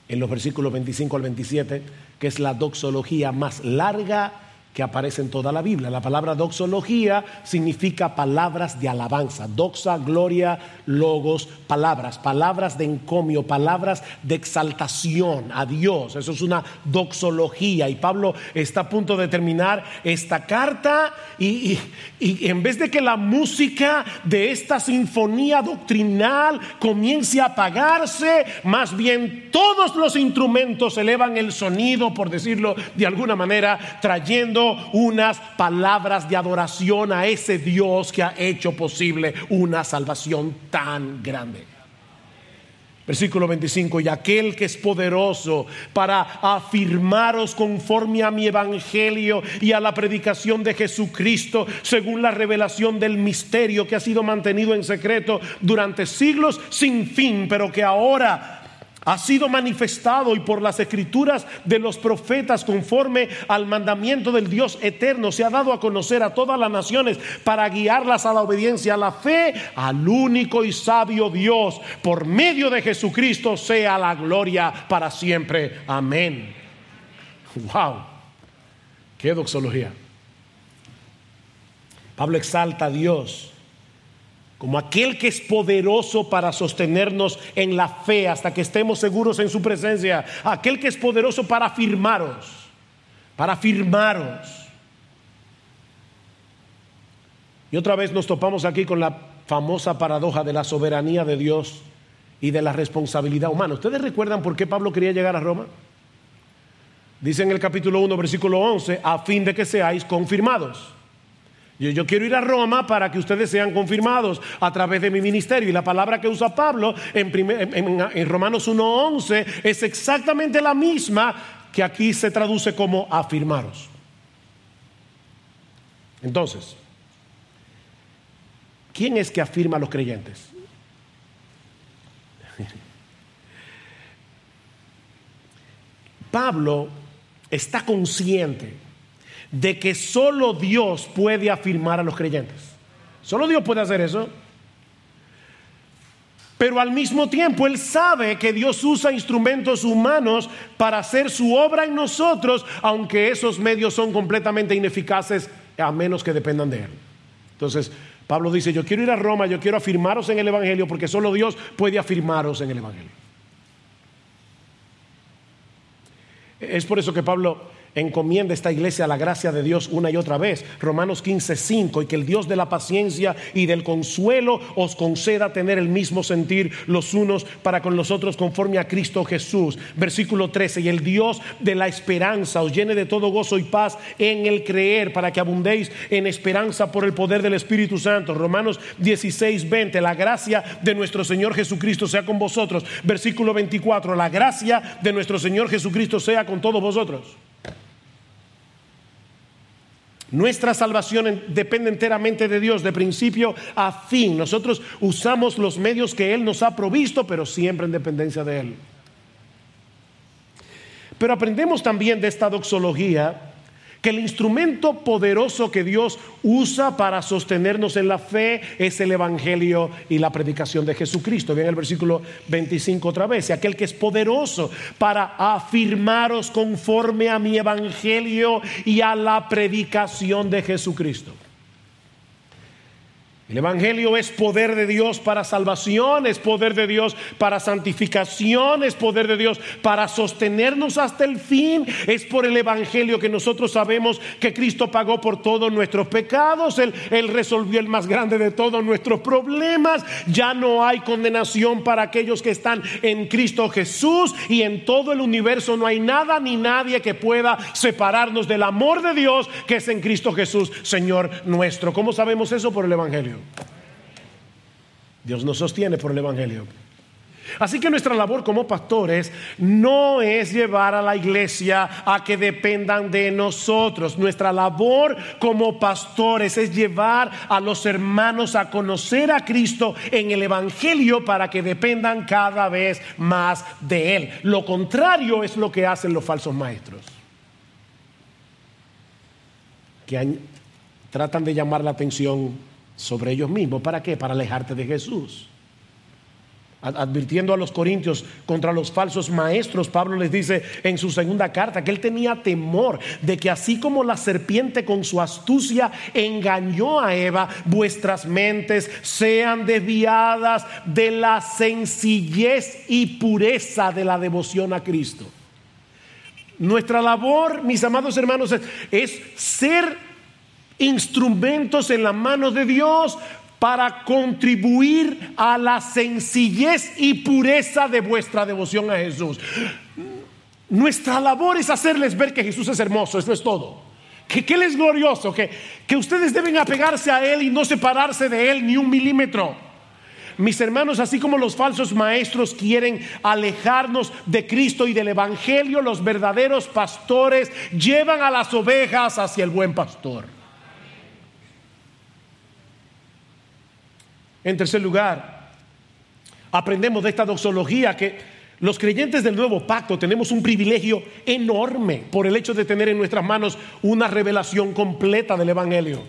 en los versículos 25 al 27, que es la doxología más larga que aparece en toda la Biblia. La palabra doxología significa palabras de alabanza. Doxa, gloria, logos, palabras, palabras de encomio, palabras de exaltación a Dios. Eso es una doxología. Y Pablo está a punto de terminar esta carta y, y en vez de que la música de esta sinfonía doctrinal comience a apagarse, más bien todos los instrumentos elevan el sonido, por decirlo de alguna manera, trayendo unas palabras de adoración a ese Dios que ha hecho posible una salvación tan grande. Versículo 25, y aquel que es poderoso para afirmaros conforme a mi evangelio y a la predicación de Jesucristo, según la revelación del misterio que ha sido mantenido en secreto durante siglos sin fin, pero que ahora ha sido manifestado y por las escrituras de los profetas conforme al mandamiento del Dios eterno se ha dado a conocer a todas las naciones para guiarlas a la obediencia, a la fe, al único y sabio Dios. Por medio de Jesucristo sea la gloria para siempre. Amén. Wow. Qué doxología. Pablo exalta a Dios como aquel que es poderoso para sostenernos en la fe hasta que estemos seguros en su presencia, aquel que es poderoso para afirmaros, para afirmaros. Y otra vez nos topamos aquí con la famosa paradoja de la soberanía de Dios y de la responsabilidad humana. ¿Ustedes recuerdan por qué Pablo quería llegar a Roma? Dice en el capítulo 1, versículo 11, a fin de que seáis confirmados. Yo, quiero ir a Roma para que ustedes sean confirmados a través de mi ministerio. Y la palabra que usa Pablo en, en, en Romanos 1.11 es exactamente la misma que aquí se traduce como afirmaros. Entonces, ¿quién es que afirma a los creyentes? [LAUGHS] Pablo está consciente de que solo Dios puede afirmar a los creyentes. Solo Dios puede hacer eso. Pero al mismo tiempo Él sabe que Dios usa instrumentos humanos para hacer su obra en nosotros, aunque esos medios son completamente ineficaces a menos que dependan de Él. Entonces, Pablo dice, yo quiero ir a Roma, yo quiero afirmaros en el Evangelio, porque solo Dios puede afirmaros en el Evangelio. Es por eso que Pablo encomienda esta iglesia a la gracia de Dios una y otra vez. Romanos 15, 5, y que el Dios de la paciencia y del consuelo os conceda tener el mismo sentir los unos para con los otros conforme a Cristo Jesús. Versículo 13, y el Dios de la esperanza os llene de todo gozo y paz en el creer para que abundéis en esperanza por el poder del Espíritu Santo. Romanos 16, 20, la gracia de nuestro Señor Jesucristo sea con vosotros. Versículo 24, la gracia de nuestro Señor Jesucristo sea con todos vosotros. Nuestra salvación depende enteramente de Dios, de principio a fin. Nosotros usamos los medios que Él nos ha provisto, pero siempre en dependencia de Él. Pero aprendemos también de esta doxología que el instrumento poderoso que Dios usa para sostenernos en la fe es el Evangelio y la predicación de Jesucristo. Ven el versículo 25 otra vez. Aquel que es poderoso para afirmaros conforme a mi Evangelio y a la predicación de Jesucristo. El Evangelio es poder de Dios para salvación, es poder de Dios para santificación, es poder de Dios para sostenernos hasta el fin. Es por el Evangelio que nosotros sabemos que Cristo pagó por todos nuestros pecados, Él, Él resolvió el más grande de todos nuestros problemas. Ya no hay condenación para aquellos que están en Cristo Jesús y en todo el universo no hay nada ni nadie que pueda separarnos del amor de Dios que es en Cristo Jesús, Señor nuestro. ¿Cómo sabemos eso? Por el Evangelio. Dios nos sostiene por el Evangelio. Así que nuestra labor como pastores no es llevar a la iglesia a que dependan de nosotros. Nuestra labor como pastores es llevar a los hermanos a conocer a Cristo en el Evangelio para que dependan cada vez más de Él. Lo contrario es lo que hacen los falsos maestros. Que tratan de llamar la atención sobre ellos mismos. ¿Para qué? Para alejarte de Jesús. Advirtiendo a los corintios contra los falsos maestros, Pablo les dice en su segunda carta que él tenía temor de que así como la serpiente con su astucia engañó a Eva, vuestras mentes sean desviadas de la sencillez y pureza de la devoción a Cristo. Nuestra labor, mis amados hermanos, es, ser instrumentos en las manos de Dios para contribuir a la sencillez y pureza de vuestra devoción a Jesús. Nuestra labor es hacerles ver que Jesús es hermoso, eso es todo. Que, Él es glorioso, que, que ustedes deben apegarse a Él y no separarse de Él ni un milímetro. Mis hermanos, así como los falsos maestros quieren alejarnos de Cristo y del Evangelio, los verdaderos pastores llevan a las ovejas hacia el buen pastor. En tercer lugar, aprendemos de esta doxología que Los creyentes del nuevo pacto tenemos un privilegio enorme por el hecho de tener en nuestras manos una revelación completa del Evangelio.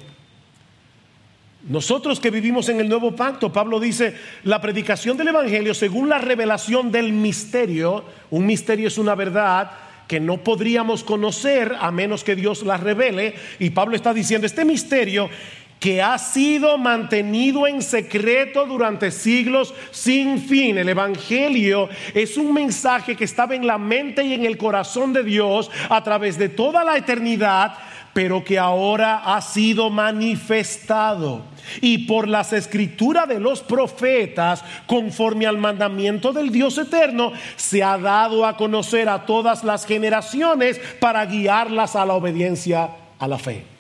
Nosotros que vivimos en el nuevo pacto, Pablo dice, la predicación del Evangelio según la revelación del misterio, un misterio es una verdad que no podríamos conocer a menos que Dios la revele, y Pablo está diciendo, este misterio que ha sido mantenido en secreto durante siglos sin fin. El Evangelio es un mensaje que estaba en la mente y en el corazón de Dios a través de toda la eternidad, pero que ahora ha sido manifestado. Y por las escrituras de los profetas, conforme al mandamiento del Dios eterno, se ha dado a conocer a todas las generaciones para guiarlas a la obediencia a la fe.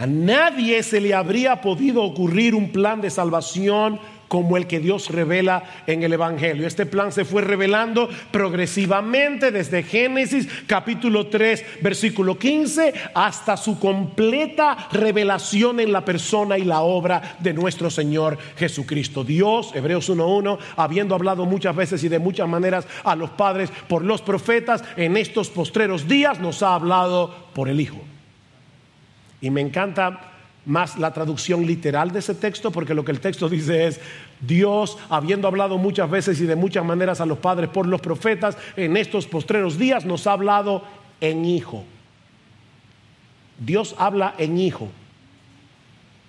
A nadie se le habría podido ocurrir un plan de salvación como el que Dios revela en el Evangelio. Este plan se fue revelando progresivamente desde Génesis capítulo 3 versículo 15 hasta su completa revelación en la persona y la obra de nuestro Señor Jesucristo. Dios, Hebreos 1.1, habiendo hablado muchas veces y de muchas maneras a los padres por los profetas, en estos postreros días nos ha hablado por el Hijo. Y me encanta más la traducción literal de ese texto, porque lo que el texto dice es, Dios, habiendo hablado muchas veces y de muchas maneras a los padres por los profetas, en estos postreros días nos ha hablado en hijo. Dios habla en hijo.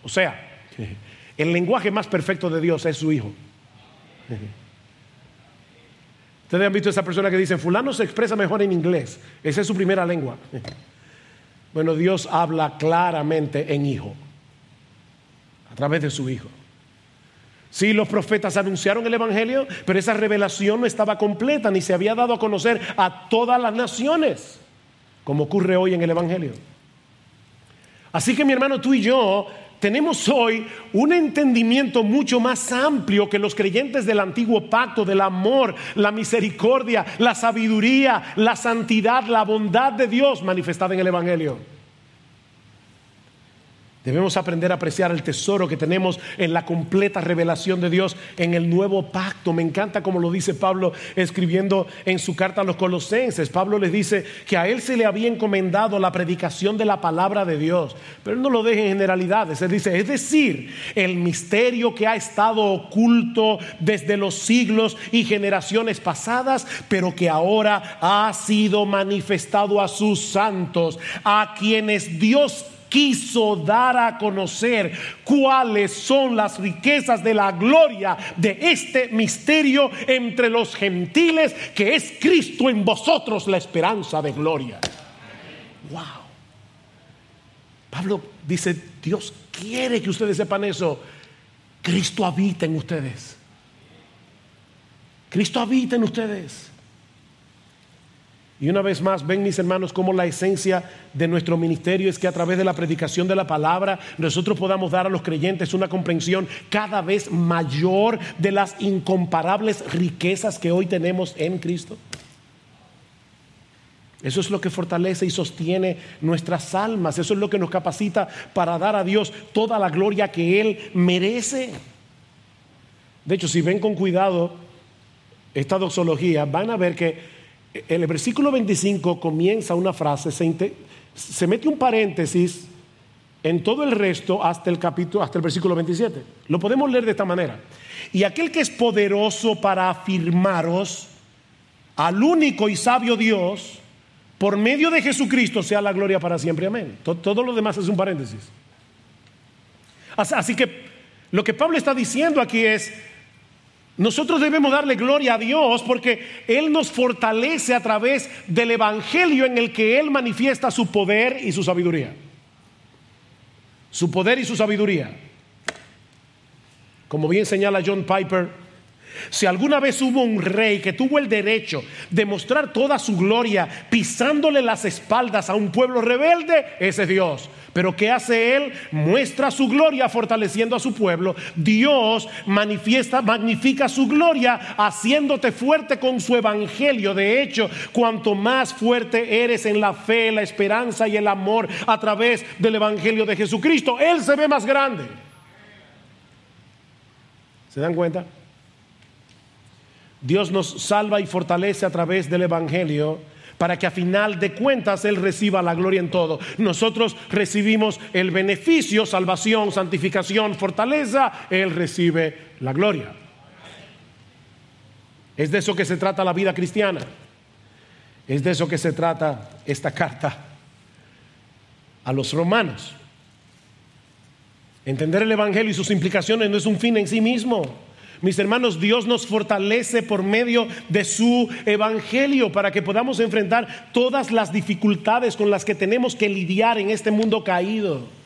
O sea, el lenguaje más perfecto de Dios es su hijo. Ustedes han visto esa persona que dice, fulano se expresa mejor en inglés. Esa es su primera lengua. Bueno, Dios habla claramente en Hijo, a través de su Hijo. Sí, los profetas anunciaron el Evangelio, pero esa revelación no estaba completa ni se había dado a conocer a todas las naciones, como ocurre hoy en el Evangelio. Así que mi hermano, tú y yo tenemos hoy un entendimiento mucho más amplio que los creyentes del antiguo pacto, del amor, la misericordia, la sabiduría, la santidad, la bondad de Dios manifestada en el Evangelio. Debemos aprender a apreciar el tesoro que tenemos en la completa revelación de Dios en el nuevo pacto. Me encanta como lo dice Pablo escribiendo en su carta a los colosenses. Pablo les dice que a él se le había encomendado la predicación de la palabra de Dios. Pero él no lo deja en generalidades. Él dice, es decir, el misterio que ha estado oculto desde los siglos y generaciones pasadas, pero que ahora ha sido manifestado a sus santos, a quienes Dios quiso dar a conocer cuáles son las riquezas de la gloria de este misterio entre los gentiles, que es Cristo en vosotros la esperanza de gloria. Wow. Pablo dice, Dios quiere que ustedes sepan eso. Cristo habita en ustedes. Cristo habita en ustedes. Y una vez más, ven mis hermanos, como la esencia de nuestro ministerio es que a través de la predicación de la palabra nosotros podamos dar a los creyentes una comprensión cada vez mayor de las incomparables riquezas que hoy tenemos en Cristo. Eso es lo que fortalece y sostiene nuestras almas. Eso es lo que nos capacita para dar a Dios toda la gloria que Él merece. De hecho, si ven con cuidado esta doxología, van a ver que el versículo 25 comienza una frase, se, mete un paréntesis en todo el resto hasta el capítulo, hasta el versículo 27. Lo podemos leer de esta manera. Y aquel que es poderoso para afirmaros al único y sabio Dios, por medio de Jesucristo sea la gloria para siempre. Amén. Todo, todo lo demás es un paréntesis. Así que lo que Pablo está diciendo aquí es, nosotros debemos darle gloria a Dios porque Él nos fortalece a través del Evangelio en el que Él manifiesta su poder y su sabiduría. Su poder y su sabiduría. Como bien señala John Piper, si alguna vez hubo un rey que tuvo el derecho de mostrar toda su gloria pisándole las espaldas a un pueblo rebelde, ese es Dios. Pero ¿qué hace Él? Muestra su gloria fortaleciendo a su pueblo. Dios manifiesta, magnifica su gloria haciéndote fuerte con su evangelio. De hecho, cuanto más fuerte eres en la fe, la esperanza y el amor a través del evangelio de Jesucristo, Él se ve más grande. ¿Se dan cuenta? Dios nos salva y fortalece a través del Evangelio para que a final de cuentas Él reciba la gloria en todo. Nosotros recibimos el beneficio, salvación, santificación, fortaleza, Él recibe la gloria. Es de eso que se trata la vida cristiana. Es de eso que se trata esta carta a los romanos. Entender el Evangelio y sus implicaciones no es un fin en sí mismo. Mis hermanos, Dios nos fortalece por medio de su Evangelio para que podamos enfrentar todas las dificultades con las que tenemos que lidiar en este mundo caído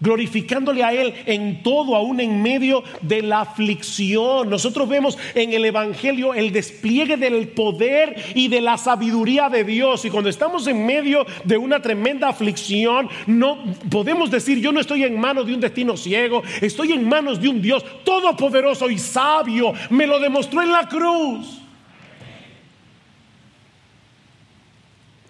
glorificándole a Él en todo, aún en medio de la aflicción. Nosotros vemos en el Evangelio el despliegue del poder y de la sabiduría de Dios. Y cuando estamos en medio de una tremenda aflicción, no podemos decir, yo no estoy en manos de un destino ciego, estoy en manos de un Dios todopoderoso y sabio. Me lo demostró en la cruz.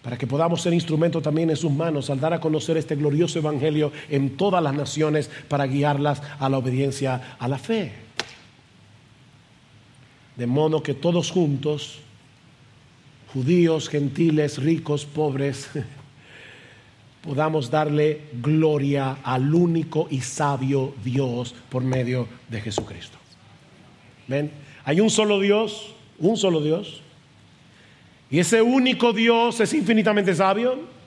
Para que podamos ser instrumento también en sus manos al dar a conocer este glorioso evangelio en todas las naciones para guiarlas a la obediencia a la fe. De modo que todos juntos, judíos, gentiles, ricos, pobres, [LAUGHS] podamos darle gloria al único y sabio Dios por medio de Jesucristo. ¿Ven? Hay un solo Dios, un solo Dios y ese único Dios es infinitamente sabio.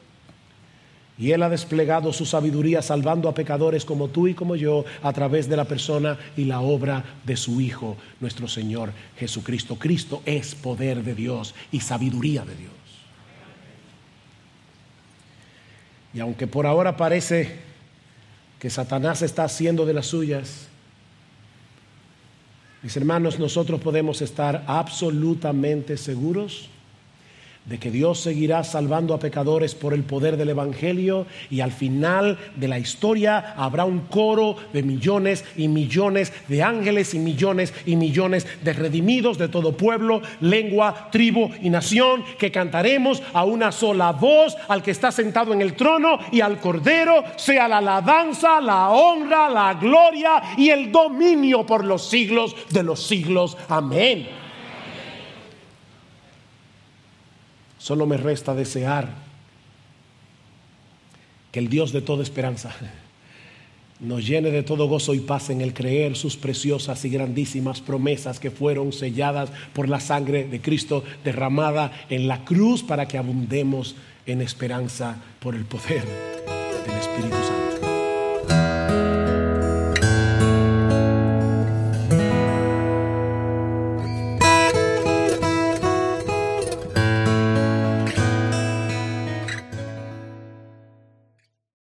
Y Él ha desplegado su sabiduría salvando a pecadores como tú y como yo a través de la persona y la obra de su Hijo, nuestro Señor Jesucristo. Cristo es poder de Dios y sabiduría de Dios. Y aunque por ahora parece que Satanás está haciendo de las suyas, mis hermanos, nosotros podemos estar absolutamente seguros de que Dios seguirá salvando a pecadores por el poder del Evangelio y al final de la historia habrá un coro de millones y millones de ángeles y millones y millones de redimidos de todo pueblo, lengua, tribu y nación que cantaremos a una sola voz al que está sentado en el trono y al Cordero sea la alabanza, la honra, la gloria y el dominio por los siglos de los siglos. Amén. Solo me resta desear que el Dios de toda esperanza nos llene de todo gozo y paz en el creer sus preciosas y grandísimas promesas que fueron selladas por la sangre de Cristo derramada en la cruz para que abundemos en esperanza por el poder del Espíritu Santo.